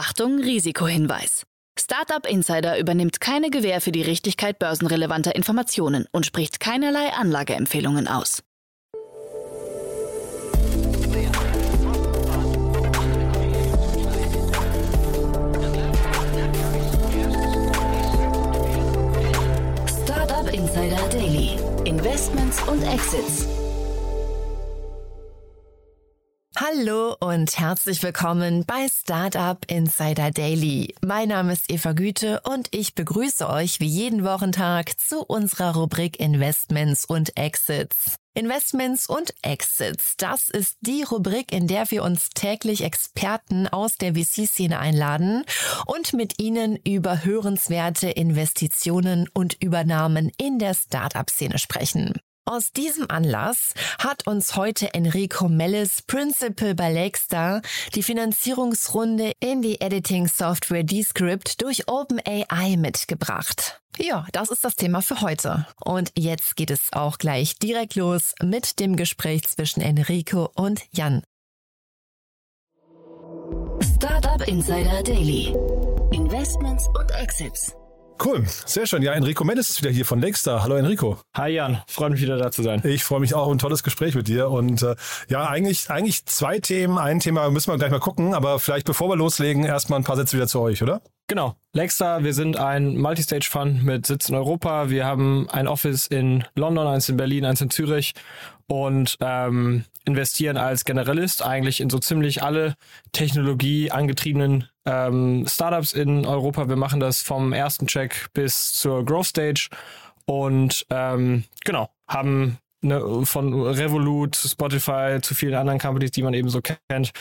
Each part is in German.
Achtung, Risikohinweis. Startup Insider übernimmt keine Gewähr für die Richtigkeit börsenrelevanter Informationen und spricht keinerlei Anlageempfehlungen aus. Startup Insider Daily. Investments und Exits. Hallo und herzlich willkommen bei Startup Insider Daily. Mein Name ist Eva Güte und ich begrüße euch wie jeden Wochentag zu unserer Rubrik Investments und Exits. Investments und Exits, das ist die Rubrik, in der wir uns täglich Experten aus der VC-Szene einladen und mit ihnen über hörenswerte Investitionen und Übernahmen in der Startup-Szene sprechen. Aus diesem Anlass hat uns heute Enrico Mellis, Principal bei Lakestar, die Finanzierungsrunde in die Editing Software Descript durch OpenAI mitgebracht. Ja, das ist das Thema für heute. Und jetzt geht es auch gleich direkt los mit dem Gespräch zwischen Enrico und Jan. Startup Insider Daily. Investments und Exits. Cool, sehr schön. Ja, Enrico Mendes ist wieder hier von Nexstar. Hallo Enrico. Hi Jan, freue mich wieder da zu sein. Ich freue mich auch, ein tolles Gespräch mit dir. Und äh, ja, eigentlich, eigentlich zwei Themen. Ein Thema müssen wir gleich mal gucken, aber vielleicht bevor wir loslegen, erstmal ein paar Sätze wieder zu euch, oder? Genau. Lakestar, wir sind ein Multistage-Fund mit Sitz in Europa. Wir haben ein Office in London, eins in Berlin, eins in Zürich und ähm, investieren als Generalist eigentlich in so ziemlich alle technologieangetriebenen ähm, Startups in Europa. Wir machen das vom ersten Check bis zur Growth Stage und ähm, genau, haben ne, von Revolut Spotify zu vielen anderen Companies, die man eben so kennt,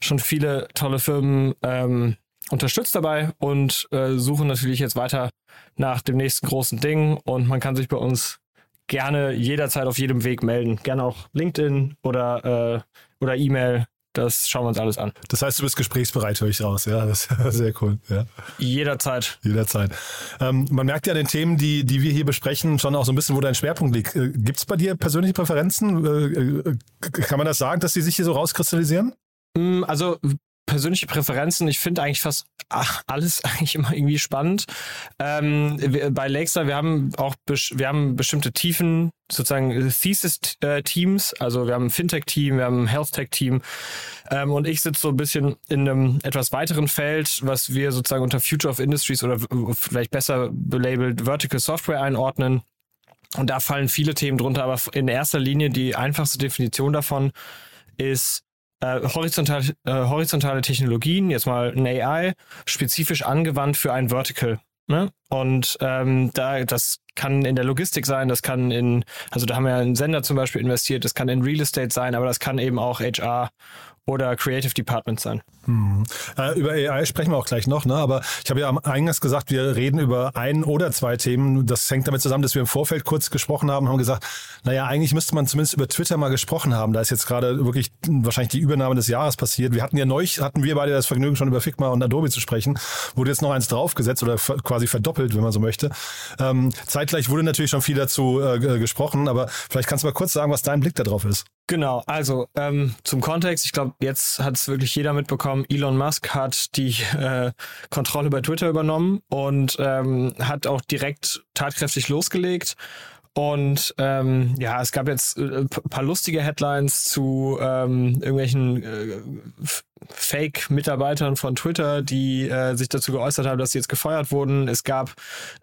schon viele tolle Firmen ähm, unterstützt dabei und äh, suchen natürlich jetzt weiter nach dem nächsten großen Ding und man kann sich bei uns gerne jederzeit auf jedem Weg melden. Gerne auch LinkedIn oder, äh, oder E-Mail. Das schauen wir uns alles an. Das heißt, du bist gesprächsbereit, höre ich raus. Ja, das ist sehr cool. Ja. Jederzeit. Jederzeit. Ähm, man merkt ja an den Themen, die, die wir hier besprechen, schon auch so ein bisschen, wo dein Schwerpunkt liegt. Äh, Gibt es bei dir persönliche Präferenzen? Äh, äh, kann man das sagen, dass die sich hier so rauskristallisieren? Mm, also persönliche Präferenzen. Ich finde eigentlich fast ach, alles eigentlich immer irgendwie spannend. Ähm, wir, bei Lakestar, wir haben auch wir haben bestimmte Tiefen, sozusagen Thesis-Teams. Also wir haben ein Fintech-Team, wir haben ein Health-Tech-Team. Ähm, und ich sitze so ein bisschen in einem etwas weiteren Feld, was wir sozusagen unter Future of Industries oder vielleicht besser belabelt Vertical Software einordnen. Und da fallen viele Themen drunter, aber in erster Linie die einfachste Definition davon ist äh, horizontal, äh, horizontale Technologien, jetzt mal ein AI, spezifisch angewandt für ein Vertical. Ne? Und ähm, da, das kann in der Logistik sein, das kann in, also da haben wir ja einen Sender zum Beispiel investiert, das kann in Real Estate sein, aber das kann eben auch HR oder Creative Department sein. Hm. Äh, über AI sprechen wir auch gleich noch, ne? aber ich habe ja am Eingangs gesagt, wir reden über ein oder zwei Themen. Das hängt damit zusammen, dass wir im Vorfeld kurz gesprochen haben, haben gesagt, naja, eigentlich müsste man zumindest über Twitter mal gesprochen haben. Da ist jetzt gerade wirklich wahrscheinlich die Übernahme des Jahres passiert. Wir hatten ja neu, hatten wir beide das Vergnügen, schon über Figma und Adobe zu sprechen. Wurde jetzt noch eins draufgesetzt oder quasi verdoppelt, wenn man so möchte. Ähm, zeitgleich wurde natürlich schon viel dazu äh, gesprochen, aber vielleicht kannst du mal kurz sagen, was dein Blick darauf ist. Genau, also ähm, zum Kontext, ich glaube, jetzt hat es wirklich jeder mitbekommen, Elon Musk hat die äh, Kontrolle bei Twitter übernommen und ähm, hat auch direkt tatkräftig losgelegt. Und ähm, ja, es gab jetzt äh, paar lustige Headlines zu ähm, irgendwelchen äh, Fake-Mitarbeitern von Twitter, die äh, sich dazu geäußert haben, dass sie jetzt gefeuert wurden. Es gab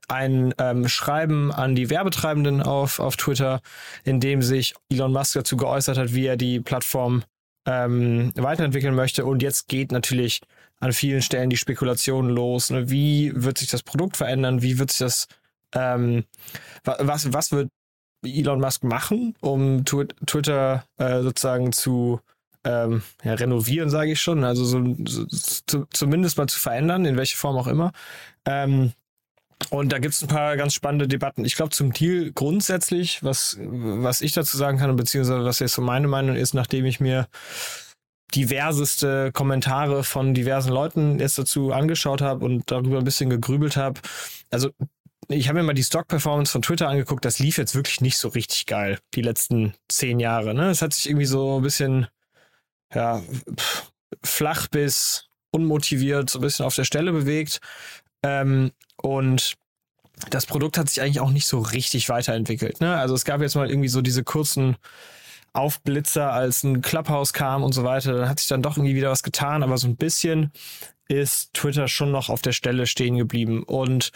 ein ähm, Schreiben an die Werbetreibenden auf, auf Twitter, in dem sich Elon Musk dazu geäußert hat, wie er die Plattform ähm, weiterentwickeln möchte. Und jetzt geht natürlich an vielen Stellen die Spekulation los. Ne? Wie wird sich das Produkt verändern? Wie wird sich das, ähm, was, was wird Elon Musk machen, um Twitter äh, sozusagen zu ähm, ja, renovieren, sage ich schon. Also so, so zu, zumindest mal zu verändern, in welche Form auch immer. Ähm, und da gibt es ein paar ganz spannende Debatten. Ich glaube, zum Deal grundsätzlich, was, was ich dazu sagen kann, beziehungsweise was jetzt so meine Meinung ist, nachdem ich mir diverseste Kommentare von diversen Leuten jetzt dazu angeschaut habe und darüber ein bisschen gegrübelt habe. Also ich habe mir mal die Stock-Performance von Twitter angeguckt, das lief jetzt wirklich nicht so richtig geil, die letzten zehn Jahre. Ne? Es hat sich irgendwie so ein bisschen ja, flach bis unmotiviert, so ein bisschen auf der Stelle bewegt. Ähm, und das Produkt hat sich eigentlich auch nicht so richtig weiterentwickelt. Ne? Also es gab jetzt mal irgendwie so diese kurzen Aufblitzer, als ein Clubhouse kam und so weiter. Dann hat sich dann doch irgendwie wieder was getan, aber so ein bisschen ist Twitter schon noch auf der Stelle stehen geblieben. Und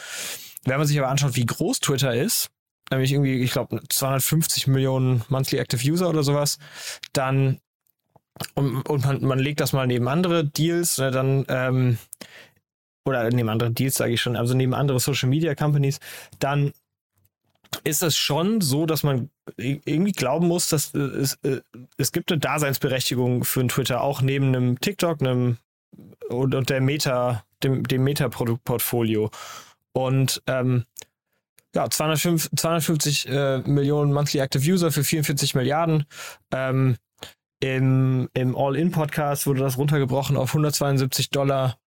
wenn man sich aber anschaut, wie groß Twitter ist, nämlich irgendwie, ich glaube, 250 Millionen Monthly Active User oder sowas, dann und, und man, man legt das mal neben andere Deals, ne, dann ähm, oder neben andere Deals sage ich schon, also neben andere Social Media Companies, dann ist es schon so, dass man irgendwie glauben muss, dass es, äh, es gibt eine Daseinsberechtigung für einen Twitter, auch neben einem TikTok, einem und, und der Meta, dem, dem Meta-Produktportfolio. Und ähm, ja, 205, 250 äh, Millionen Monthly Active User für 44 Milliarden. Ähm, Im im All-In-Podcast wurde das runtergebrochen auf 172 Dollar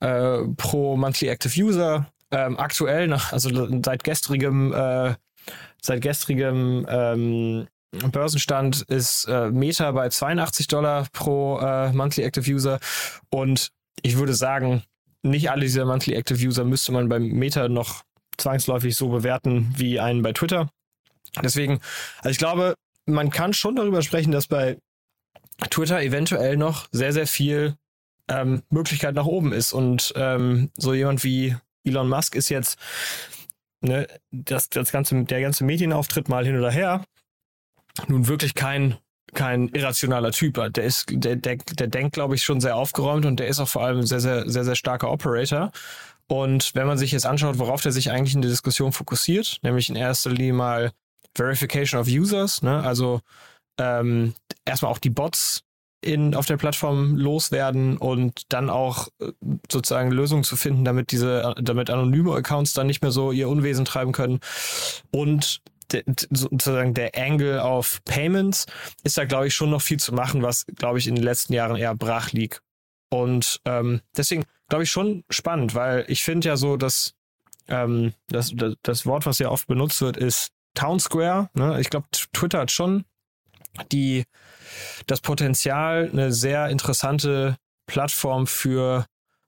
äh, pro Monthly Active User. Ähm, aktuell, nach, also seit gestrigem, äh, seit gestrigem ähm, Börsenstand ist äh, Meta bei 82 Dollar pro äh, Monthly Active User und ich würde sagen, nicht alle dieser Monthly Active User müsste man beim Meta noch zwangsläufig so bewerten wie einen bei Twitter. Deswegen, also ich glaube, man kann schon darüber sprechen, dass bei Twitter eventuell noch sehr, sehr viel ähm, Möglichkeit nach oben ist. Und ähm, so jemand wie Elon Musk ist jetzt ne, das, das ganze, der ganze Medienauftritt mal hin oder her nun wirklich kein kein irrationaler Typ. Der ist, der, der, der denkt, glaube ich, schon sehr aufgeräumt und der ist auch vor allem ein sehr, sehr, sehr, sehr starker Operator. Und wenn man sich jetzt anschaut, worauf der sich eigentlich in der Diskussion fokussiert, nämlich in erster Linie mal Verification of Users, ne? also ähm, erstmal auch die Bots in, auf der Plattform loswerden und dann auch äh, sozusagen Lösungen zu finden, damit diese, damit anonyme Accounts dann nicht mehr so ihr Unwesen treiben können. Und sozusagen der Angle auf Payments ist da, glaube ich, schon noch viel zu machen, was, glaube ich, in den letzten Jahren eher brach liegt. Und ähm, deswegen glaube ich schon spannend, weil ich finde ja so, dass ähm, das, das, das Wort, was ja oft benutzt wird, ist Town Square. Ne? Ich glaube, Twitter hat schon die, das Potenzial, eine sehr interessante Plattform für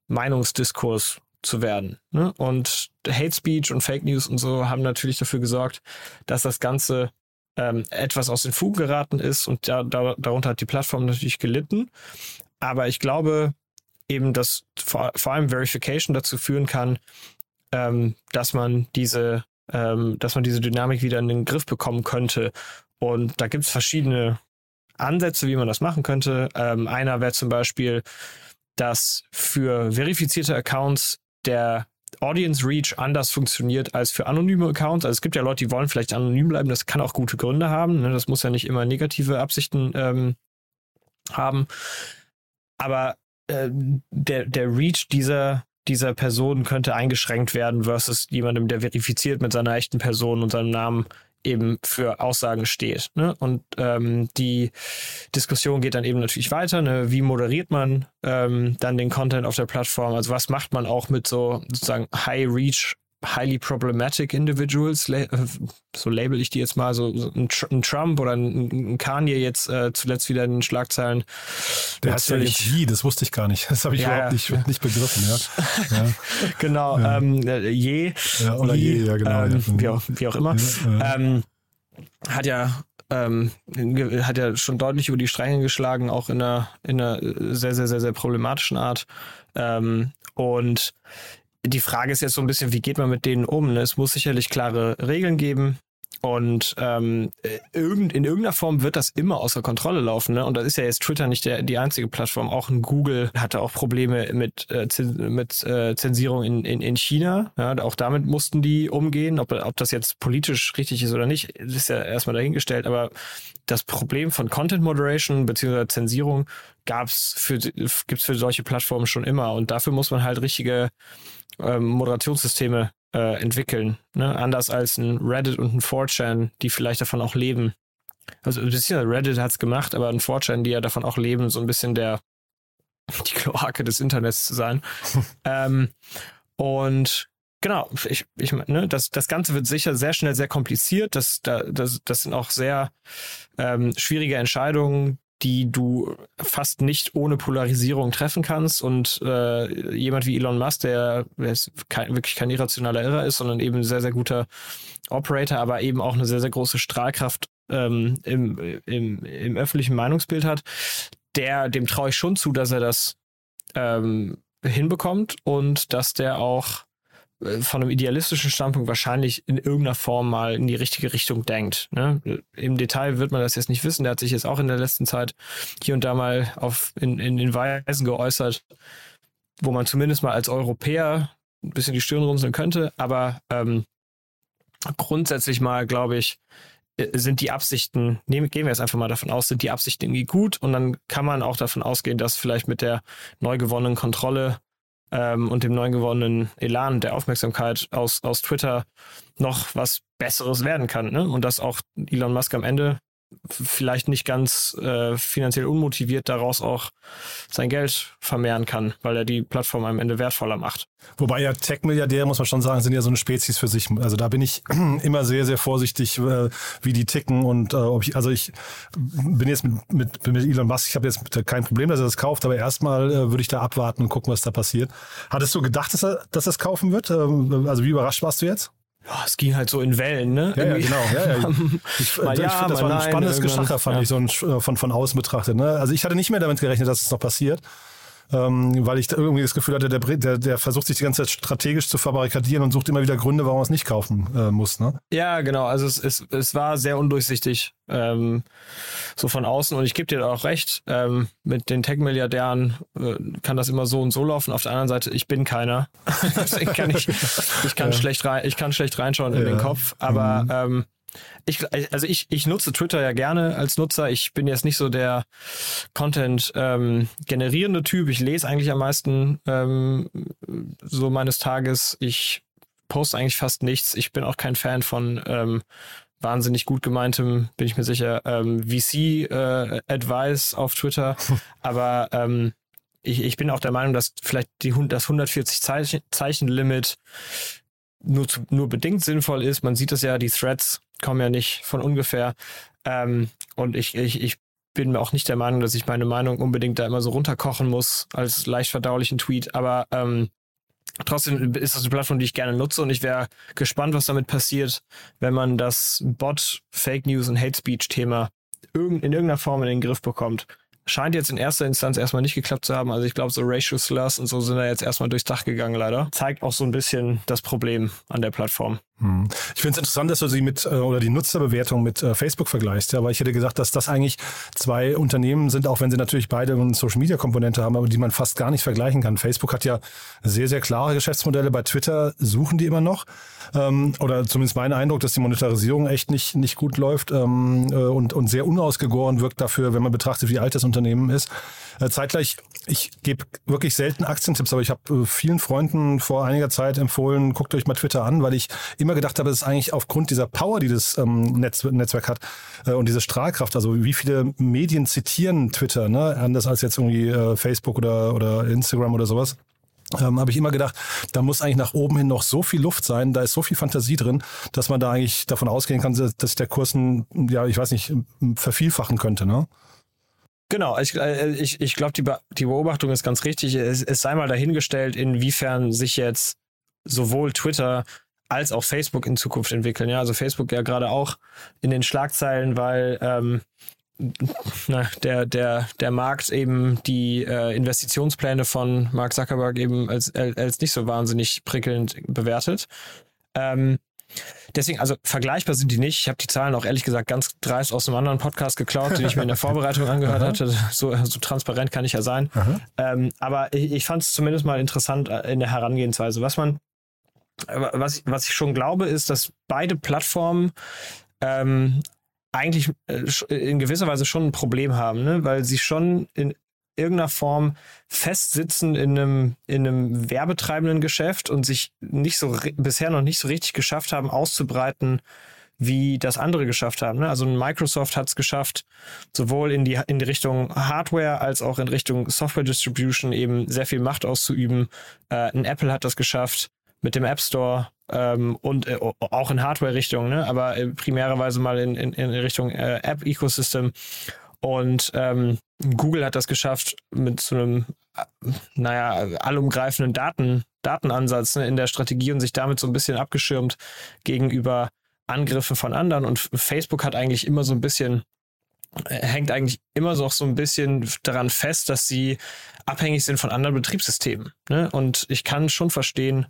Meinungsdiskurs zu werden. Ne? Und Hate Speech und Fake News und so haben natürlich dafür gesorgt, dass das Ganze ähm, etwas aus den Fugen geraten ist und da, da, darunter hat die Plattform natürlich gelitten. Aber ich glaube eben, dass vor, vor allem Verification dazu führen kann, ähm, dass man diese, ähm, dass man diese Dynamik wieder in den Griff bekommen könnte. Und da gibt es verschiedene Ansätze, wie man das machen könnte. Ähm, einer wäre zum Beispiel, dass für verifizierte Accounts der Audience Reach anders funktioniert als für anonyme Accounts. Also es gibt ja Leute, die wollen vielleicht anonym bleiben, das kann auch gute Gründe haben. Ne? Das muss ja nicht immer negative Absichten ähm, haben. Aber äh, der, der Reach dieser, dieser Person könnte eingeschränkt werden versus jemandem, der verifiziert mit seiner echten Person und seinem Namen eben für Aussagen steht. Ne? Und ähm, die Diskussion geht dann eben natürlich weiter. Ne? Wie moderiert man ähm, dann den Content auf der Plattform? Also was macht man auch mit so sozusagen High Reach highly problematic individuals, äh, so label ich die jetzt mal, so, ein, Trump oder ein, Kanye jetzt äh, zuletzt wieder in den Schlagzeilen. Der hat ja jetzt je, das wusste ich gar nicht. Das habe ich ja, überhaupt nicht, ja. nicht begriffen. Ja. genau, ähm, äh, je. Oder je, je ja genau. Ähm, wie, auch, wie auch immer. Ähm, hat ja ähm, hat ja schon deutlich über die Stränge geschlagen, auch in einer, in einer sehr, sehr, sehr, sehr problematischen Art. Ähm, und die Frage ist jetzt so ein bisschen, wie geht man mit denen um? Ne? Es muss sicherlich klare Regeln geben. Und ähm, irgend, in irgendeiner Form wird das immer außer Kontrolle laufen. Ne? Und das ist ja jetzt Twitter nicht der, die einzige Plattform. Auch ein Google hatte auch Probleme mit, äh, mit äh, Zensierung in, in, in China. Ja, auch damit mussten die umgehen. Ob, ob das jetzt politisch richtig ist oder nicht, ist ja erstmal dahingestellt. Aber das Problem von Content Moderation bzw. Zensierung gab's für, gibt's für solche Plattformen schon immer. Und dafür muss man halt richtige ähm, Moderationssysteme äh, entwickeln. Ne? Anders als ein Reddit und ein 4chan, die vielleicht davon auch leben. Also Reddit hat's gemacht, aber ein 4chan, die ja davon auch leben, so ein bisschen der die Kloake des Internets zu sein. ähm, und genau, ich, ich ne, das, das Ganze wird sicher sehr schnell sehr kompliziert. Das, das, das sind auch sehr ähm, schwierige Entscheidungen, die du fast nicht ohne Polarisierung treffen kannst. Und äh, jemand wie Elon Musk, der, der kein, wirklich kein irrationaler Irrer ist, sondern eben ein sehr, sehr guter Operator, aber eben auch eine sehr, sehr große Strahlkraft ähm, im, im, im öffentlichen Meinungsbild hat, der, dem traue ich schon zu, dass er das ähm, hinbekommt und dass der auch von einem idealistischen Standpunkt wahrscheinlich in irgendeiner Form mal in die richtige Richtung denkt. Ne? Im Detail wird man das jetzt nicht wissen. Der hat sich jetzt auch in der letzten Zeit hier und da mal auf, in, in den Weisen geäußert, wo man zumindest mal als Europäer ein bisschen die Stirn runzeln könnte. Aber ähm, grundsätzlich mal, glaube ich, äh, sind die Absichten, nehmen, gehen wir jetzt einfach mal davon aus, sind die Absichten irgendwie gut und dann kann man auch davon ausgehen, dass vielleicht mit der neu gewonnenen Kontrolle ähm, und dem neu gewonnenen Elan der Aufmerksamkeit aus, aus Twitter noch was Besseres werden kann. Ne? Und dass auch Elon Musk am Ende vielleicht nicht ganz äh, finanziell unmotiviert daraus auch sein Geld vermehren kann, weil er die Plattform am Ende wertvoller macht. Wobei ja Tech-Milliardäre, muss man schon sagen, sind ja so eine Spezies für sich. Also da bin ich immer sehr, sehr vorsichtig, äh, wie die ticken und äh, ob ich, also ich bin jetzt mit, mit, mit Elon Musk, ich habe jetzt kein Problem, dass er das kauft, aber erstmal äh, würde ich da abwarten und gucken, was da passiert. Hattest du gedacht, dass er, dass es kaufen wird? Ähm, also wie überrascht warst du jetzt? Ja, es ging halt so in Wellen, ne? Ja, ja genau. Ja, ja. Ich, mal ich ja, finde, das war ein nein, spannendes. Geschacher, fand ich, so ein, äh, von, von außen betrachtet. Ne? Also ich hatte nicht mehr damit gerechnet, dass es noch passiert. Ähm, weil ich da irgendwie das Gefühl hatte, der, der, der versucht sich die ganze Zeit strategisch zu verbarrikadieren und sucht immer wieder Gründe, warum er es nicht kaufen äh, muss. Ne? Ja, genau. Also es, es, es war sehr undurchsichtig, ähm, so von außen. Und ich gebe dir da auch recht, ähm, mit den Tech-Milliardären äh, kann das immer so und so laufen. Auf der anderen Seite, ich bin keiner. Deswegen kann ich, ich kann schlecht rein, ich kann schlecht reinschauen in Ja. den Kopf. Aber ähm, ich, also ich, ich nutze Twitter ja gerne als Nutzer. Ich bin jetzt nicht so der Content ähm, generierende Typ. Ich lese eigentlich am meisten ähm, so meines Tages. Ich poste eigentlich fast nichts. Ich bin auch kein Fan von ähm, wahnsinnig gut gemeintem, bin ich mir sicher, ähm, VC-Advice auf Twitter. Aber ähm, ich, ich bin auch der Meinung, dass vielleicht die, das 140 Zeichen, Zeichen-Limit nur, zu, nur bedingt sinnvoll ist. Man sieht es ja, die Threads kommen ja nicht von ungefähr. Ähm, und ich, ich, ich bin mir auch nicht der Meinung, dass ich meine Meinung unbedingt da immer so runterkochen muss als leicht verdaulichen Tweet. Aber ähm, trotzdem ist das eine Plattform, die ich gerne nutze und ich wäre gespannt, was damit passiert, wenn man das Bot, Fake News und Hate Speech Thema in irgendeiner Form in den Griff bekommt. Scheint jetzt in erster Instanz erstmal nicht geklappt zu haben. Also ich glaube, so Racial Slurs und so sind da jetzt erstmal durchs Dach gegangen, leider. Zeigt auch so ein bisschen das Problem an der Plattform. Hm. Ich finde es interessant, dass du sie mit äh, oder die Nutzerbewertung mit äh, Facebook vergleichst, ja, weil ich hätte gesagt, dass das eigentlich zwei Unternehmen sind, auch wenn sie natürlich beide eine Social Media Komponente haben, aber die man fast gar nicht vergleichen kann. Facebook hat ja sehr, sehr klare Geschäftsmodelle. Bei Twitter suchen die immer noch. Ähm, oder zumindest mein Eindruck, dass die Monetarisierung echt nicht, nicht gut läuft ähm, äh, und, und sehr unausgegoren wirkt dafür, wenn man betrachtet, wie alt das Unternehmen ist. Äh, zeitgleich, ich gebe wirklich selten Aktientipps, aber ich habe vielen Freunden vor einiger Zeit empfohlen, guckt euch mal Twitter an, weil ich immer gedacht habe, ist eigentlich aufgrund dieser Power, die das ähm, Netz, Netzwerk hat äh, und diese Strahlkraft, also wie viele Medien zitieren Twitter, ne? anders als jetzt irgendwie äh, Facebook oder, oder Instagram oder sowas. Ähm, habe ich immer gedacht, da muss eigentlich nach oben hin noch so viel Luft sein, da ist so viel Fantasie drin, dass man da eigentlich davon ausgehen kann, dass dass der Kurs, ein, ja, ich weiß nicht, vervielfachen könnte, ne? Genau, ich, äh, ich, ich glaube, die, Be die Beobachtung ist ganz richtig. Es, es sei mal dahingestellt, inwiefern sich jetzt sowohl Twitter als auch Facebook in Zukunft entwickeln. Ja, also Facebook ja gerade auch in den Schlagzeilen, weil ähm, na, der, der, der Markt eben die äh, Investitionspläne von Mark Zuckerberg eben als, als nicht so wahnsinnig prickelnd bewertet. Ähm, Deswegen, also vergleichbar sind die nicht. Ich habe die Zahlen auch ehrlich gesagt ganz dreist aus einem anderen Podcast geklaut, den ich mir in der Vorbereitung angehört hatte. So, so transparent kann ich ja sein. Ähm, aber ich, ich fand es zumindest mal interessant äh, in der Herangehensweise. Was man, was, ich- was ich schon glaube, ist, dass beide Plattformen ähm, eigentlich äh, in gewisser Weise schon ein Problem haben, ne? weil sie schon in irgendeiner Form festsitzen in einem, in einem werbetreibenden Geschäft und sich nicht so bisher noch nicht so richtig geschafft haben, auszubreiten, wie das andere geschafft haben. Ne? Also Microsoft hat es geschafft, sowohl in die, in die Richtung Hardware als auch in Richtung Software Distribution eben sehr viel Macht auszuüben. Äh, ein Apple hat das geschafft mit dem App Store ähm, und äh, auch in Hardware-Richtung, ne? aber äh, primärerweise mal in, in, in Richtung äh, App-Ecosystem. Und ähm, Google hat das geschafft mit so einem, äh, naja, allumgreifenden Daten, Datenansatz ne, in der Strategie und sich damit so ein bisschen abgeschirmt gegenüber Angriffen von anderen. Und Facebook hat eigentlich immer so ein bisschen äh, hängt eigentlich immer noch so ein bisschen daran fest, dass sie abhängig sind von anderen Betriebssystemen. Ne? Und ich kann schon verstehen,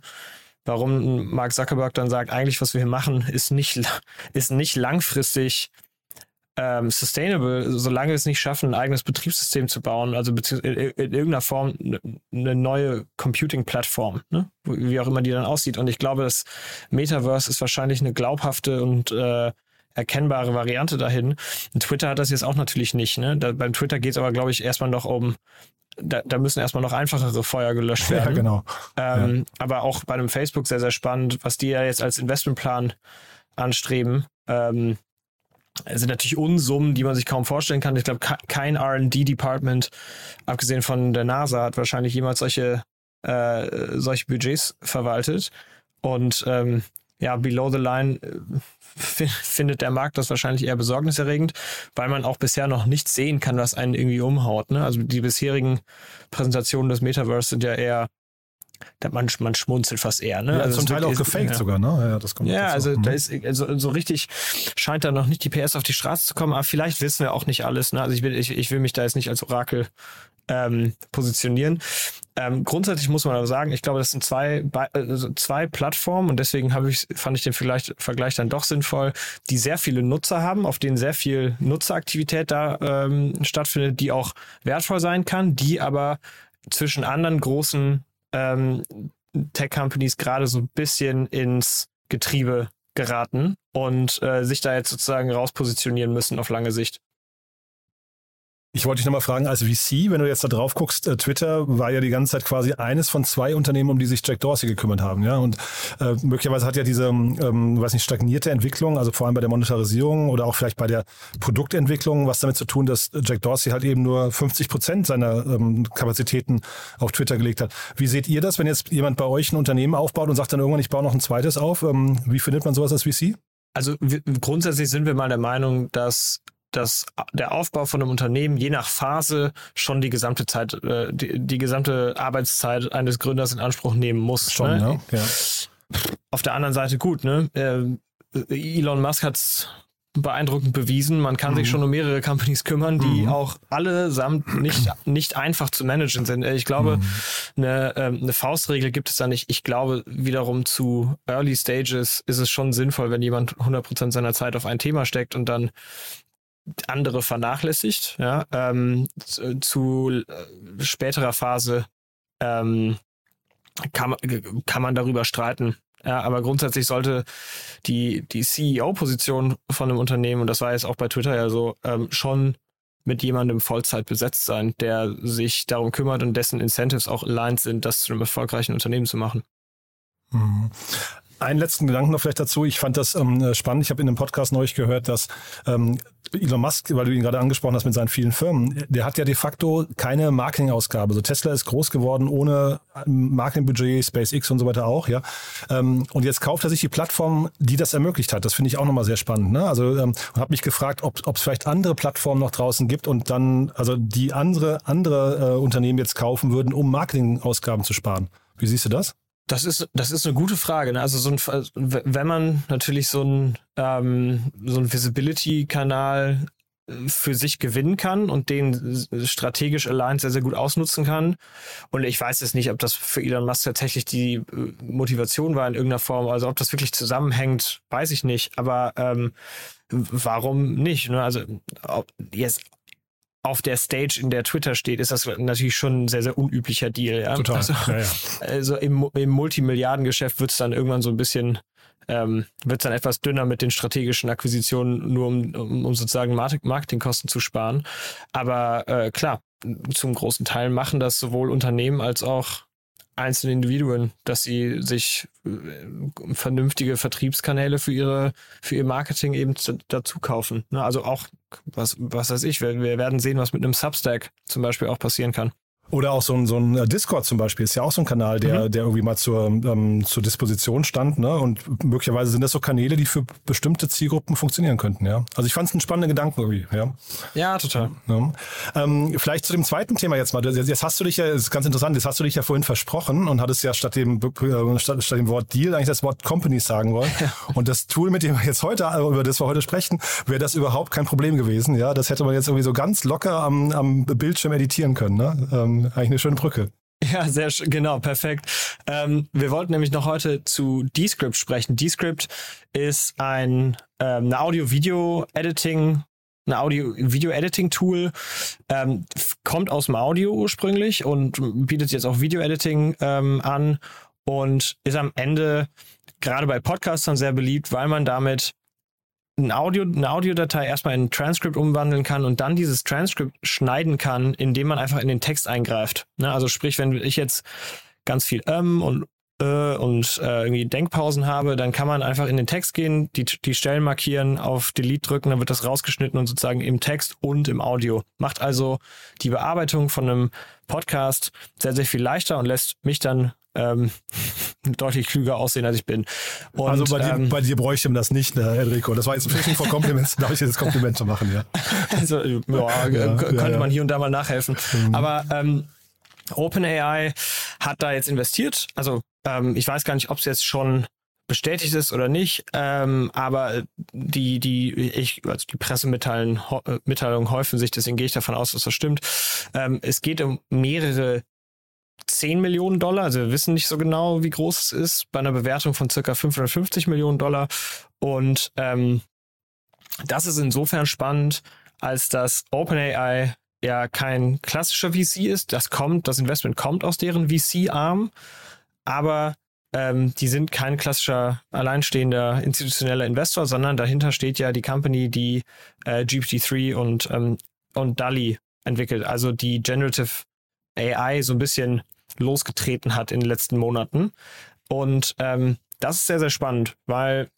warum Mark Zuckerberg dann sagt, eigentlich was wir hier machen, ist nicht, ist nicht langfristig ähm, sustainable, solange wir es nicht schaffen, ein eigenes Betriebssystem zu bauen, also in, in irgendeiner Form eine neue Computing-Plattform, ne? wie auch immer die dann aussieht. Und ich glaube, das Metaverse ist wahrscheinlich eine glaubhafte und äh, erkennbare Variante dahin. Und Twitter hat das jetzt auch natürlich nicht. Ne? Da, beim Twitter geht es aber, glaube ich, erstmal noch um, da, da, müssen erstmal noch einfachere Feuer gelöscht werden. Ja, genau. Ähm, ja. Aber auch bei einem Facebook sehr, sehr spannend, was die ja jetzt als Investmentplan anstreben. Ähm, es sind natürlich Unsummen, die man sich kaum vorstellen kann. Ich glaube, kein RD-Department, abgesehen von der NASA, hat wahrscheinlich jemals solche, äh, solche Budgets verwaltet. Und ähm, ja, below the line äh, findet der Markt das wahrscheinlich eher besorgniserregend, weil man auch bisher noch nichts sehen kann, was einen irgendwie umhaut. Ne? Also die bisherigen Präsentationen des Metaverse sind ja eher man, man schmunzelt fast eher. Ne? Ja, also zum Teil auch gefaked ja. sogar, ne? Ja, das kommt ja also mhm. da ist also so richtig scheint da noch nicht die PS auf die Straße zu kommen, aber vielleicht wissen wir auch nicht alles. Ne? Also ich will, ich, ich will mich da jetzt nicht als Orakel ähm, positionieren. Ähm, grundsätzlich muss man aber sagen, ich glaube, das sind zwei, also zwei Plattformen und deswegen habe ich, fand ich den Vergleich, Vergleich dann doch sinnvoll, die sehr viele Nutzer haben, auf denen sehr viel Nutzeraktivität da ähm, stattfindet, die auch wertvoll sein kann, die aber zwischen anderen großen ähm, Tech-Companies gerade so ein bisschen ins Getriebe geraten und äh, sich da jetzt sozusagen rauspositionieren müssen auf lange Sicht. Ich wollte dich nochmal fragen, als VC, wenn du jetzt da drauf guckst, äh, Twitter war ja die ganze Zeit quasi eines von zwei Unternehmen, um die sich Jack Dorsey gekümmert haben, ja. Und äh, möglicherweise hat ja diese, ähm, weiß nicht, stagnierte Entwicklung, also vor allem bei der Monetarisierung oder auch vielleicht bei der Produktentwicklung, was damit zu tun, dass Jack Dorsey halt eben nur 50 Prozent seiner ähm, Kapazitäten auf Twitter gelegt hat. Wie seht ihr das, wenn jetzt jemand bei euch ein Unternehmen aufbaut und sagt dann irgendwann, ich baue noch ein zweites auf? Ähm, wie findet man sowas als VC? Also grundsätzlich sind wir mal der Meinung, dass dass der Aufbau von einem Unternehmen je nach Phase schon die gesamte Zeit, äh, die, die gesamte Arbeitszeit eines Gründers in Anspruch nehmen muss. Schon, ne? ja. Auf der anderen Seite gut, ne? Äh, Elon Musk hat's beeindruckend bewiesen. Man kann mhm. sich schon um mehrere Companies kümmern, die mhm. auch allesamt nicht, nicht einfach zu managen sind. Ich glaube, mhm. eine, ähm, eine Faustregel gibt es da nicht. Ich glaube, wiederum zu Early Stages ist es schon sinnvoll, wenn jemand 100% seiner Zeit auf ein Thema steckt und dann andere vernachlässigt. Ja, ähm, zu, zu äh, späterer Phase ähm, kann, man, kann man darüber streiten. Ja, aber grundsätzlich sollte die, die CEO-Position von einem Unternehmen, und das war jetzt auch bei Twitter ja so, ähm, schon mit jemandem Vollzeit besetzt sein, der sich darum kümmert und dessen Incentives auch aligned sind, das zu einem erfolgreichen Unternehmen zu machen. Mhm. Einen letzten Gedanken noch vielleicht dazu. Ich fand das ähm, spannend. Ich habe in einem Podcast neulich gehört, dass ähm, Elon Musk, weil du ihn gerade angesprochen hast mit seinen vielen Firmen, der hat ja de facto keine Marketingausgabe. So Tesla ist groß geworden ohne Marketingbudget, SpaceX und so weiter auch, ja. Ähm, und jetzt kauft er sich die Plattform, die das ermöglicht hat. Das finde ich auch nochmal sehr spannend. Ne? Also ähm, habe mich gefragt, ob es vielleicht andere Plattformen noch draußen gibt und dann, also die andere, andere äh, Unternehmen jetzt kaufen würden, um Marketingausgaben zu sparen. Wie siehst du das? Das ist, das ist eine gute Frage. Ne? Also so ein, wenn man natürlich so ein, ähm, so ein Visibility-Kanal äh, für sich gewinnen kann und den strategisch allein sehr, sehr gut ausnutzen kann. Und ich weiß jetzt nicht, ob das für Elon Musk tatsächlich die äh, Motivation war in irgendeiner Form. Also ob das wirklich zusammenhängt, weiß ich nicht. Aber ähm, warum nicht? Ne? Also jetzt auf der Stage, in der Twitter steht, ist das natürlich schon ein sehr, sehr unüblicher Deal. Ja? Total. Also, ja, ja. also im, im Multimilliardengeschäft wird es dann irgendwann so ein bisschen, ähm, wird es dann etwas dünner mit den strategischen Akquisitionen, nur um, um, um sozusagen Marketingkosten zu sparen. Aber äh, klar, zum großen Teil machen das sowohl Unternehmen als auch einzelne Individuen, dass sie sich äh, vernünftige Vertriebskanäle für ihre für ihr Marketing eben dazu kaufen. Ne? Also auch was was weiß ich, wir, wir werden sehen, was mit einem Substack zum Beispiel auch passieren kann. Oder auch so ein, so ein äh, Discord zum Beispiel ist ja auch so ein Kanal, der, mhm. der irgendwie mal zur, ähm, zur Disposition stand. Ne? Und möglicherweise sind das so Kanäle, die für bestimmte Zielgruppen funktionieren könnten. Ja? Also ich fand es einen spannenden Gedanken irgendwie. Ja, ja total. Ja. Ähm, vielleicht zu dem zweiten Thema jetzt mal. Jetzt hast du dich ja, das ist ganz interessant, jetzt hast du dich ja vorhin versprochen und hattest ja statt dem, äh, statt, statt dem Wort Deal eigentlich das Wort Companies sagen wollen. und das Tool, mit dem wir jetzt heute, äh, über das wir heute sprechen, wäre das überhaupt kein Problem gewesen. Ja, das hätte man jetzt irgendwie so ganz locker am, am Bildschirm editieren können. Ne? Ähm, eigentlich eine schöne Brücke. Ja, sehr schön, genau, perfekt. Ähm, wir wollten nämlich noch heute zu Descript sprechen. Descript ist ein ähm, eine Audio-Video-Editing, eine Audio-Video-Editing-Tool, ähm, kommt aus dem Audio ursprünglich und bietet jetzt auch Video-Editing ähm, an und ist am Ende gerade bei Podcastern sehr beliebt, weil man damit ein Audio, eine Audiodatei erstmal in ein Transcript umwandeln kann und dann dieses Transcript schneiden kann, indem man einfach in den Text eingreift. Ne? Also sprich, wenn ich jetzt ganz viel ähm und äh und äh, irgendwie Denkpausen habe, dann kann man einfach in den Text gehen, die, die Stellen markieren, auf Delete drücken, dann wird das rausgeschnitten und sozusagen im Text und im Audio. Macht also die Bearbeitung von einem Podcast sehr, sehr viel leichter und lässt mich dann ähm, deutlich klüger aussehen, als ich bin. Und, also bei, ähm, dir, bei dir bräuchte man das nicht, ne, Enrico. Das war jetzt Fishing for Compliments. Darf ich jetzt Komplimente machen, ja? Also, ja, ja könnte ja, ja. man hier und da mal nachhelfen. Mhm. Aber ähm, OpenAI hat da jetzt investiert. Also ähm, ich weiß gar nicht, ob es jetzt schon bestätigt ist oder nicht, ähm, aber die, die, ich, also die Pressemitteilungen äh, häufen sich, deswegen gehe ich davon aus, dass das stimmt. Ähm, es geht um mehrere 10 Millionen Dollar. Also wir wissen nicht so genau, wie groß es ist, bei einer Bewertung von circa 550 Millionen Dollar. Und ähm, das ist insofern spannend, als dass OpenAI ja kein klassischer VC ist. Das kommt, das Investment kommt aus deren VC-Arm, aber ähm, die sind kein klassischer alleinstehender institutioneller Investor, sondern dahinter steht ja die Company, die äh, GPT-3 und, ähm, und DALI entwickelt, also die Generative AI so ein bisschen losgetreten hat in den letzten Monaten. Und ähm, das ist sehr, sehr spannend, weil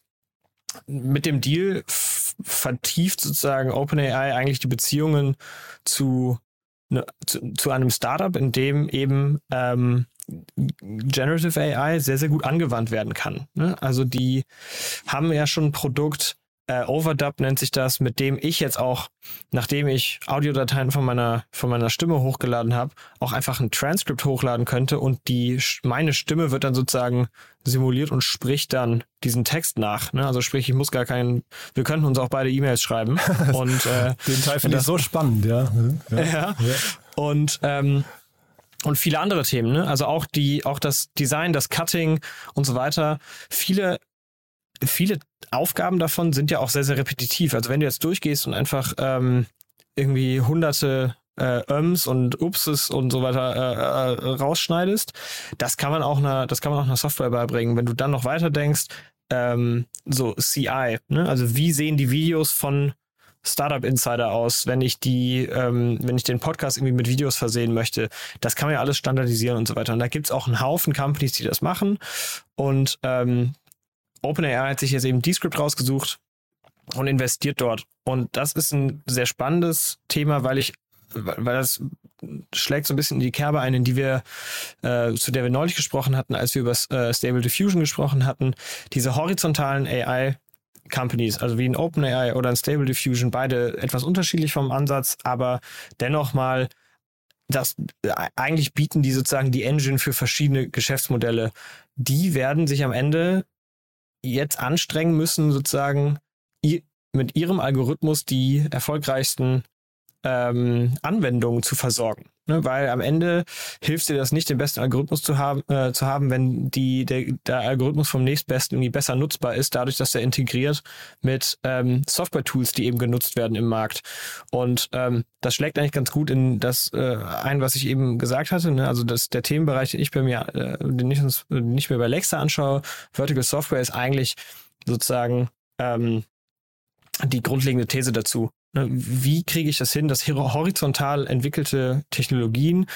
mit dem Deal vertieft sozusagen OpenAI eigentlich die Beziehungen zu, ne, zu, zu, einem Startup, in dem eben ähm, Generative AI sehr, sehr gut angewandt werden kann. Ne? Also die haben ja schon ein Produkt, äh, Overdub nennt sich das, mit dem ich jetzt auch, nachdem ich Audiodateien von meiner, von meiner Stimme hochgeladen habe, auch einfach ein Transkript hochladen könnte und die, meine Stimme wird dann sozusagen simuliert und spricht dann diesen Text nach. Ne? Also sprich, ich muss gar keinen, wir könnten uns auch beide E-Mails schreiben. und äh, Den Teil finde ich so spannend, ja. Ja. ja. ja. Und ähm, und viele andere Themen, ne? Also auch die, auch das Design, das Cutting und so weiter. Viele viele Aufgaben davon sind ja auch sehr, sehr repetitiv. Also wenn du jetzt durchgehst und einfach ähm, irgendwie hunderte äh, Öms und Upses und so weiter äh, äh, rausschneidest, das kann man auch einer, das kann man auch einer Software beibringen. Wenn du dann noch weiter denkst, ähm, so CI, ne? also wie sehen die Videos von Startup Insider aus, wenn ich die, ähm, wenn ich den Podcast irgendwie mit Videos versehen möchte. Das kann man ja alles standardisieren und so weiter. Und da gibt's auch einen Haufen Companies, die das machen. Und ähm, OpenAI hat sich jetzt eben Descript rausgesucht und investiert dort. Und das ist ein sehr spannendes Thema, weil ich, weil das schlägt so ein bisschen in die Kerbe ein, in die wir, äh, zu der wir neulich gesprochen hatten, als wir über äh, Stable Diffusion gesprochen hatten. Diese horizontalen AI Companies, also wie ein OpenAI oder ein Stable Diffusion, beide etwas unterschiedlich vom Ansatz, aber dennoch mal das eigentlich bieten die sozusagen die Engine für verschiedene Geschäftsmodelle. Die werden sich am Ende jetzt anstrengen müssen, sozusagen mit ihrem Algorithmus die erfolgreichsten ähm, Anwendungen zu versorgen. Ne? Weil am Ende hilft dir das nicht, den besten Algorithmus zu haben, äh, zu haben wenn die, der, der Algorithmus vom nächstbesten irgendwie besser nutzbar ist, dadurch, dass er integriert mit ähm, Software-Tools, die eben genutzt werden im Markt. Und ähm, das schlägt eigentlich ganz gut in das äh, ein, was ich eben gesagt hatte. Ne? Also das, der Themenbereich, den ich bei mir, äh, den ich uns nicht mehr bei Lexa anschaue, Vertical Software ist eigentlich sozusagen ähm, die grundlegende These dazu. Ne, wie kriege ich das hin, dass horizontal entwickelte Technologien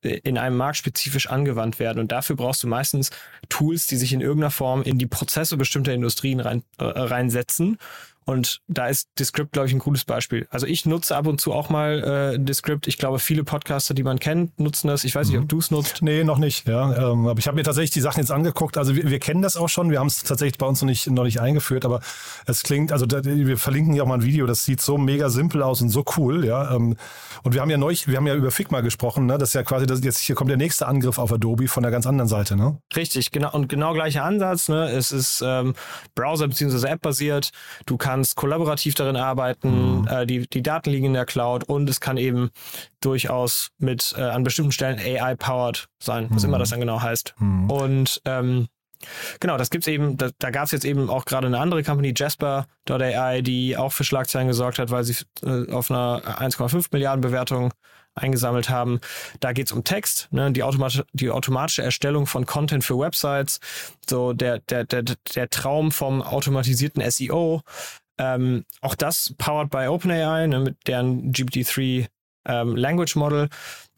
in einem Markt spezifisch angewandt werden? Und dafür brauchst du meistens Tools, die sich in irgendeiner Form in die Prozesse bestimmter Industrien rein, äh, reinsetzen Und da ist Descript, glaube ich, ein cooles Beispiel. Also ich nutze ab und zu auch mal äh, Descript. Ich glaube, viele Podcaster, die man kennt, nutzen das. Ich weiß nicht, ob mhm. du es nutzt. Nee, noch nicht. Ja, ähm, aber ich habe mir tatsächlich die Sachen jetzt angeguckt. Also wir, wir kennen das auch schon. Wir haben es tatsächlich bei uns noch nicht, noch nicht eingeführt, aber es klingt, also da, wir verlinken hier auch mal ein Video. Das sieht so mega simpel aus und so cool. Ja, ähm, und wir haben ja neulich, wir haben ja über Figma gesprochen. Ne? Das ist ja quasi, das, jetzt hier kommt der nächste Angriff auf Adobe von der ganz anderen Seite. Ne? Richtig, genau und genau gleicher Ansatz. Ne? Es ist ähm, Browser bzw. App basiert. Du kannst kollaborativ darin arbeiten. Mhm. Äh, die, die Daten liegen in der Cloud und es kann eben durchaus mit äh, an bestimmten Stellen AI-powered sein, was mhm. immer das dann genau heißt. Mhm. Und ähm, Genau, das gibt's eben, da, da gab es jetzt eben auch gerade eine andere Company, Jasper.ai, die auch für Schlagzeilen gesorgt hat, weil sie äh, auf einer 1,5 Milliarden Bewertung eingesammelt haben. Da geht's um Text, ne, die, automatische, die automatische Erstellung von Content für Websites, so der, der, der, der Traum vom automatisierten SEO. Ähm, auch das powered by OpenAI, ne, mit deren GPT-3 ähm, Language Model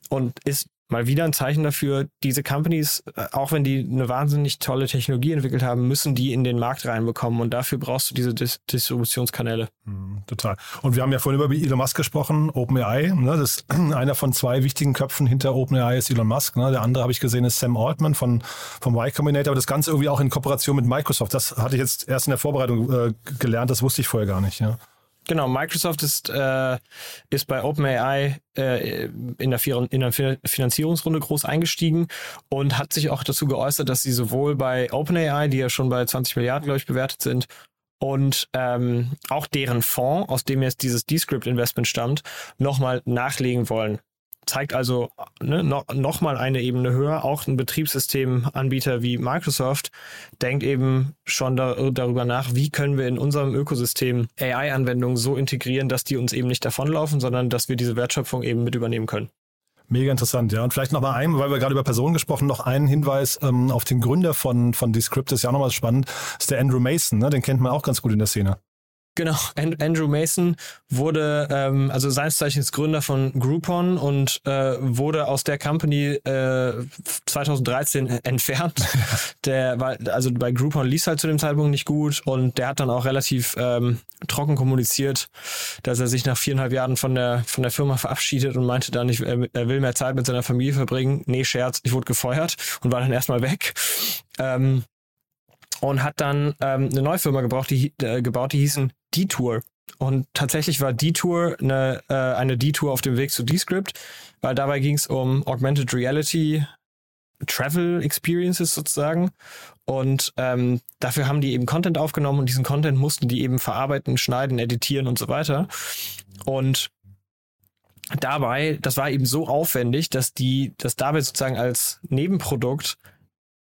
und ist mal wieder ein Zeichen dafür, diese Companies, äh, auch wenn die eine wahnsinnig tolle Technologie entwickelt haben, müssen die in den Markt reinbekommen und dafür brauchst du diese Dis Distributionskanäle. Mhm, total. Und wir haben ja vorhin über Elon Musk gesprochen, OpenAI. Ne, das ist einer von zwei wichtigen Köpfen hinter OpenAI ist Elon Musk. Ne, der andere habe ich gesehen ist Sam Altman von vom Y Combinator. Aber das Ganze irgendwie auch in Kooperation mit Microsoft. Das hatte ich jetzt erst in der Vorbereitung äh, gelernt. Das wusste ich vorher gar nicht. Ja. Genau, Microsoft ist, äh, ist bei OpenAI äh, in, der in der Finanzierungsrunde groß eingestiegen und hat sich auch dazu geäußert, dass sie sowohl bei OpenAI, die ja schon bei 20 Milliarden, glaube ich, bewertet sind, und ähm, auch deren Fonds, aus dem jetzt dieses Descript-Investment stammt, nochmal nachlegen wollen zeigt also ne, noch, noch mal eine Ebene höher. Auch ein Betriebssystemanbieter wie Microsoft denkt eben schon da, darüber nach, wie können wir in unserem Ökosystem AI-Anwendungen so integrieren, dass die uns eben nicht davonlaufen, sondern dass wir diese Wertschöpfung eben mit übernehmen können. Mega interessant, ja. Und vielleicht noch mal ein, weil wir gerade über Personen gesprochen, noch einen Hinweis ähm, auf den Gründer von, von Descript, ist ja auch nochmal spannend, ist der Andrew Mason, ne? den kennt man auch ganz gut in der Szene. Genau, Andrew Mason wurde, ähm, also seines Zeichens Gründer von Groupon und äh, wurde aus der Company äh, 2013 entfernt. der war, also bei Groupon lief halt zu dem Zeitpunkt nicht gut und der hat dann auch relativ ähm, trocken kommuniziert, dass er sich nach viereinhalb Jahren von der von der Firma verabschiedet und meinte dann, ich, er will mehr Zeit mit seiner Familie verbringen. Nee, Scherz, ich wurde gefeuert und war dann erstmal weg. Ähm, und hat dann ähm, eine neue Firma gebraucht, die, äh, gebaut, die hießen Detour. Und tatsächlich war Detour eine, äh, eine Detour auf dem Weg zu Descript, weil dabei ging es um Augmented Reality Travel Experiences sozusagen. Und ähm, dafür haben die eben Content aufgenommen und diesen Content mussten die eben verarbeiten, schneiden, editieren und so weiter. Und dabei, das war eben so aufwendig, dass die, dass dabei sozusagen als Nebenprodukt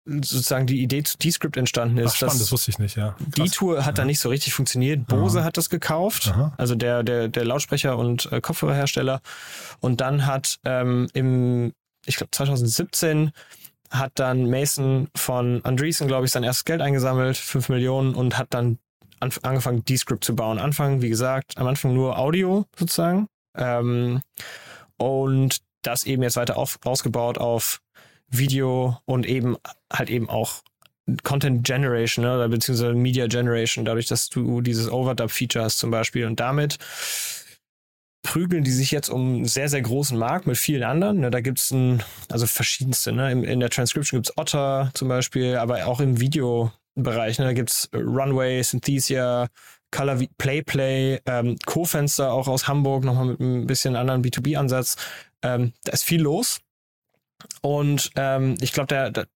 sozusagen die Idee zu Descript entstanden ist. Ach, spannend, das wusste ich nicht, ja. Krass. Die Tour hat ja. da nicht so richtig funktioniert. Bose Aha. hat das gekauft, Aha. also der, der, der Lautsprecher und äh, Kopfhörerhersteller. Und dann hat ähm, im, ich glaube 2017 hat dann Mason von Andreessen, glaube ich, sein erstes Geld eingesammelt, 5 Millionen, und hat dann angefangen, Descript zu bauen. Anfang, wie gesagt, am Anfang nur Audio sozusagen. Ähm, und das eben jetzt weiter auf, ausgebaut auf Video und eben halt eben auch Content Generation ne, oder beziehungsweise Media Generation, dadurch, dass du dieses Overdub-Feature hast zum Beispiel. Und damit prügeln die sich jetzt um einen sehr, sehr großen Markt mit vielen anderen. Ne, da gibt es also verschiedenste. Ne? In, in der Transcription gibt es Otter zum Beispiel, aber auch im Videobereich. Ne? Da gibt es Runway, Synthesia, Color Play Play, ähm, Co-Fenster auch aus Hamburg, nochmal mit ein bisschen anderen B2B-Ansatz. Ähm, da ist viel los. Und ähm, ich glaube, der, der,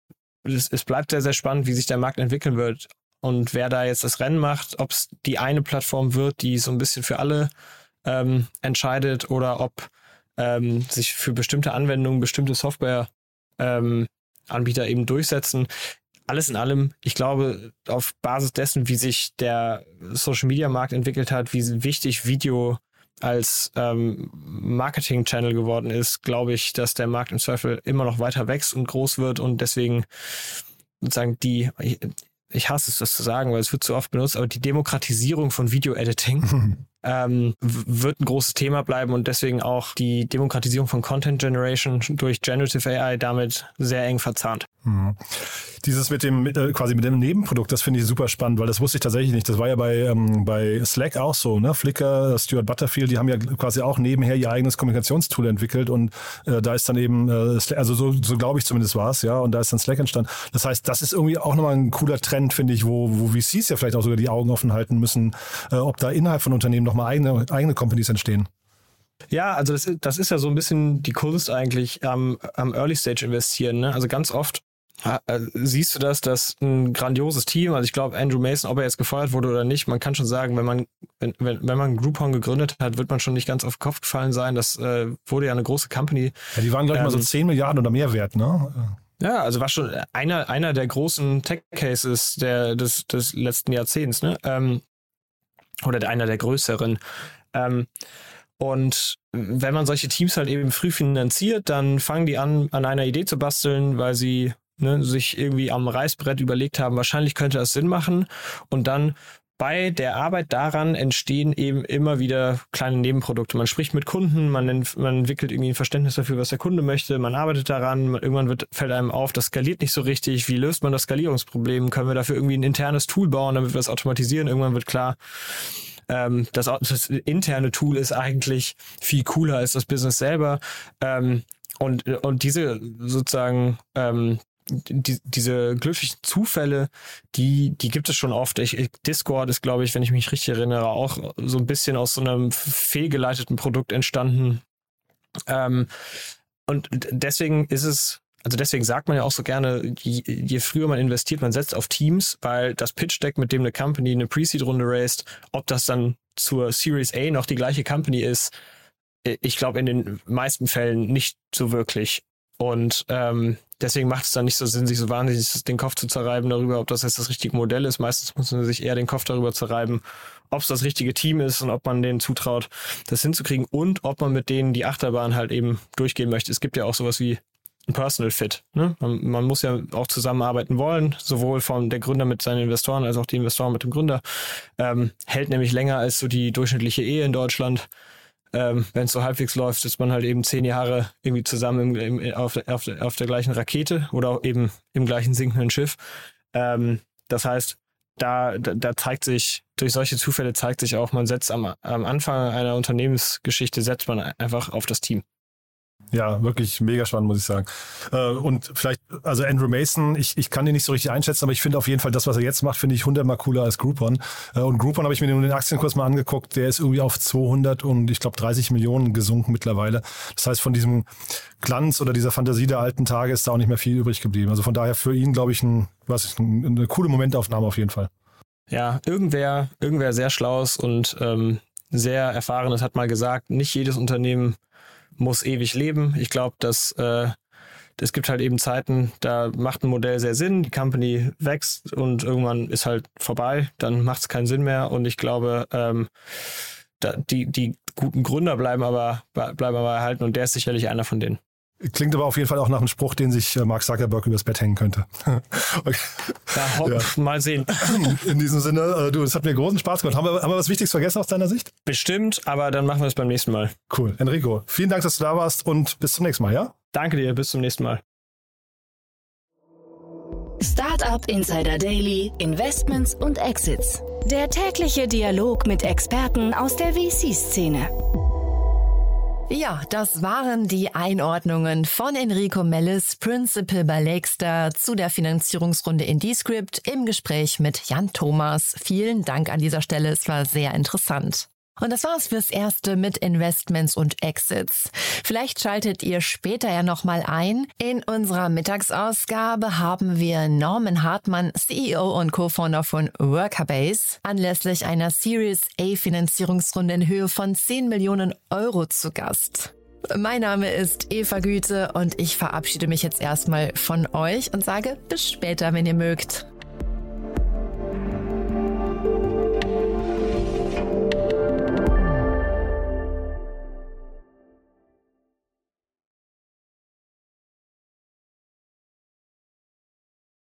es, es bleibt sehr, sehr spannend, wie sich der Markt entwickeln wird und wer da jetzt das Rennen macht, ob es die eine Plattform wird, die so ein bisschen für alle ähm, entscheidet oder ob ähm, sich für bestimmte Anwendungen bestimmte Software ähm, eben durchsetzen. Alles in allem, ich glaube, auf Basis dessen, wie sich der Social Media Markt entwickelt hat, wie wichtig Video als ähm, Marketing-Channel geworden ist, glaube ich, dass der Markt im Zweifel immer noch weiter wächst und groß wird und deswegen sozusagen die, ich, ich hasse es, das zu sagen, weil es wird zu oft benutzt, aber die Demokratisierung von Video-Editing ähm, wird ein großes Thema bleiben und deswegen auch die Demokratisierung von Content Generation durch Generative AI damit sehr eng verzahnt. Mhm. Dieses mit dem äh, quasi mit dem Nebenprodukt, das finde ich super spannend, weil das wusste ich tatsächlich nicht. Das war ja bei, ähm, bei Slack auch so, ne? Flickr, Stuart Butterfield, die haben ja quasi auch nebenher ihr eigenes Kommunikationstool entwickelt und äh, da ist dann eben, äh, also so, so glaube ich zumindest war es, ja, und da ist dann Slack entstanden. Das heißt, das ist irgendwie auch nochmal ein cooler Trend, finde ich, wo, wo VCs ja vielleicht auch sogar die Augen offen halten müssen, äh, ob da innerhalb von Unternehmen nochmal eigene, eigene Companies entstehen. Ja, also das, das ist ja so ein bisschen die Kunst eigentlich am, am Early Stage investieren. Ne? Also ganz oft äh, siehst du das, dass ein grandioses Team, also ich glaube Andrew Mason, ob er jetzt gefeuert wurde oder nicht, man kann schon sagen, wenn man wenn, wenn, wenn man Groupon gegründet hat, wird man schon nicht ganz auf den Kopf gefallen sein. Das äh, wurde ja eine große Company. Ja, die waren glaube ich ähm, mal so 10 Milliarden oder mehr wert, ne? Ja, also war schon einer, einer der großen Tech-Cases der, des, des letzten Jahrzehnts, ne? Ähm, oder einer der größeren. Ähm, und wenn man solche Teams halt eben früh finanziert, dann fangen die an, an einer Idee zu basteln, weil sie ne, sich irgendwie am Reißbrett überlegt haben, wahrscheinlich könnte das Sinn machen. Und dann bei der Arbeit daran entstehen eben immer wieder kleine Nebenprodukte. Man spricht mit Kunden, man, man entwickelt irgendwie ein Verständnis dafür, was der Kunde möchte, man arbeitet daran, irgendwann wird, fällt einem auf, das skaliert nicht so richtig. Wie löst man das Skalierungsproblem? Können wir dafür irgendwie ein internes Tool bauen, damit wir das automatisieren? Irgendwann wird klar, ähm, das, das interne Tool ist eigentlich viel cooler als das Business selber. Ähm, und, und diese sozusagen ähm, die, diese glücklichen Zufälle, die, die gibt es schon oft. Ich, Discord ist, glaube ich, wenn ich mich richtig erinnere, auch so ein bisschen aus so einem fehlgeleiteten Produkt entstanden. Ähm, und deswegen ist es also deswegen sagt man ja auch so gerne, je, je, früher man investiert, man setzt auf Teams, weil das Pitch Deck, mit dem eine Company eine Pre-Seed-Runde raised, ob das dann zur Series A noch die gleiche Company ist, ich glaube in den meisten Fällen nicht so wirklich. Und ähm, deswegen macht es dann nicht so Sinn, sich so wahnsinnig den Kopf zu zerreiben darüber, ob das jetzt das richtige Modell ist. Meistens muss man sich eher den Kopf darüber zerreiben, ob es das richtige Team ist und ob man denen zutraut, das hinzukriegen und ob man mit denen die Achterbahn halt eben durchgehen möchte. Es gibt ja auch sowas wie ein Personal Fit. Ne? Man, man, muss ja auch zusammenarbeiten wollen, sowohl von der Gründer mit seinen Investoren als auch die Investoren mit dem Gründer. Ähm, hält nämlich länger als so die durchschnittliche Ehe in Deutschland. Ähm, Wenn es so halbwegs läuft, ist man halt eben zehn Jahre irgendwie zusammen im, im, auf, auf, auf, der gleichen Rakete oder eben im gleichen sinkenden Schiff. Ähm, das heißt, da, da, da zeigt sich, durch solche Zufälle zeigt sich auch, man setzt am, am Anfang einer Unternehmensgeschichte, setzt man einfach auf das Team. Ja, wirklich mega spannend, muss ich sagen. Äh, und vielleicht, also Andrew Mason, ich, ich kann ihn nicht so richtig einschätzen, aber ich finde auf jeden Fall das, was er jetzt macht, finde ich hundertmal cooler als Groupon. Äh, und Groupon habe ich mir den Aktienkurs mal angeguckt, der ist irgendwie auf 200 und ich glaube 30 Millionen gesunken mittlerweile. Das heißt, von diesem Glanz oder dieser Fantasie der alten Tage ist da auch nicht mehr viel übrig geblieben. Also von daher für ihn, glaube ich, ein, was ist, eine coole Momentaufnahme auf jeden Fall. Ja, irgendwer, irgendwer sehr schlaues und ähm, sehr erfahrenes hat mal gesagt, nicht jedes Unternehmen muss ewig leben. Ich glaube, dass äh, es gibt halt eben Zeiten, da macht ein Modell sehr Sinn, die Company wächst und irgendwann ist halt vorbei, dann macht es keinen Sinn mehr. Und ich glaube, ähm, da, die, die guten Gründer bleiben aber, bleiben aber erhalten und der ist sicherlich einer von denen. Klingt aber auf jeden Fall auch nach einem Spruch, den sich äh, Mark Zuckerberg übers Bett hängen könnte. okay. Da hopp, ja. mal sehen. In diesem Sinne, äh, du, es hat mir großen Spaß gemacht. Haben wir, haben wir was Wichtiges vergessen aus deiner Sicht? Bestimmt, aber dann machen wir es beim nächsten Mal. Cool. Enrico, vielen Dank, dass du da warst und bis zum nächsten Mal, ja? Danke dir, bis zum nächsten Mal. Startup Insider Daily, Investments und Exits. Der tägliche Dialog mit Experten aus der VC-Szene. Ja, das waren die Einordnungen von Enrico Mellis, Principal bei Lakestar zu der Finanzierungsrunde in Descript im Gespräch mit Jan Thomas. Vielen Dank an dieser Stelle, es war sehr interessant. Und das war's fürs Erste mit Investments und Exits. Vielleicht schaltet ihr später ja nochmal ein. In unserer Mittagsausgabe haben wir Norman Hartmann, CEO und Co-Founder von Workerbase, anlässlich einer Series A Finanzierungsrunde in Höhe von 10 Millionen Euro zu Gast. Mein Name ist Eva Güte und ich verabschiede mich jetzt erstmal von euch und sage bis später, wenn ihr mögt.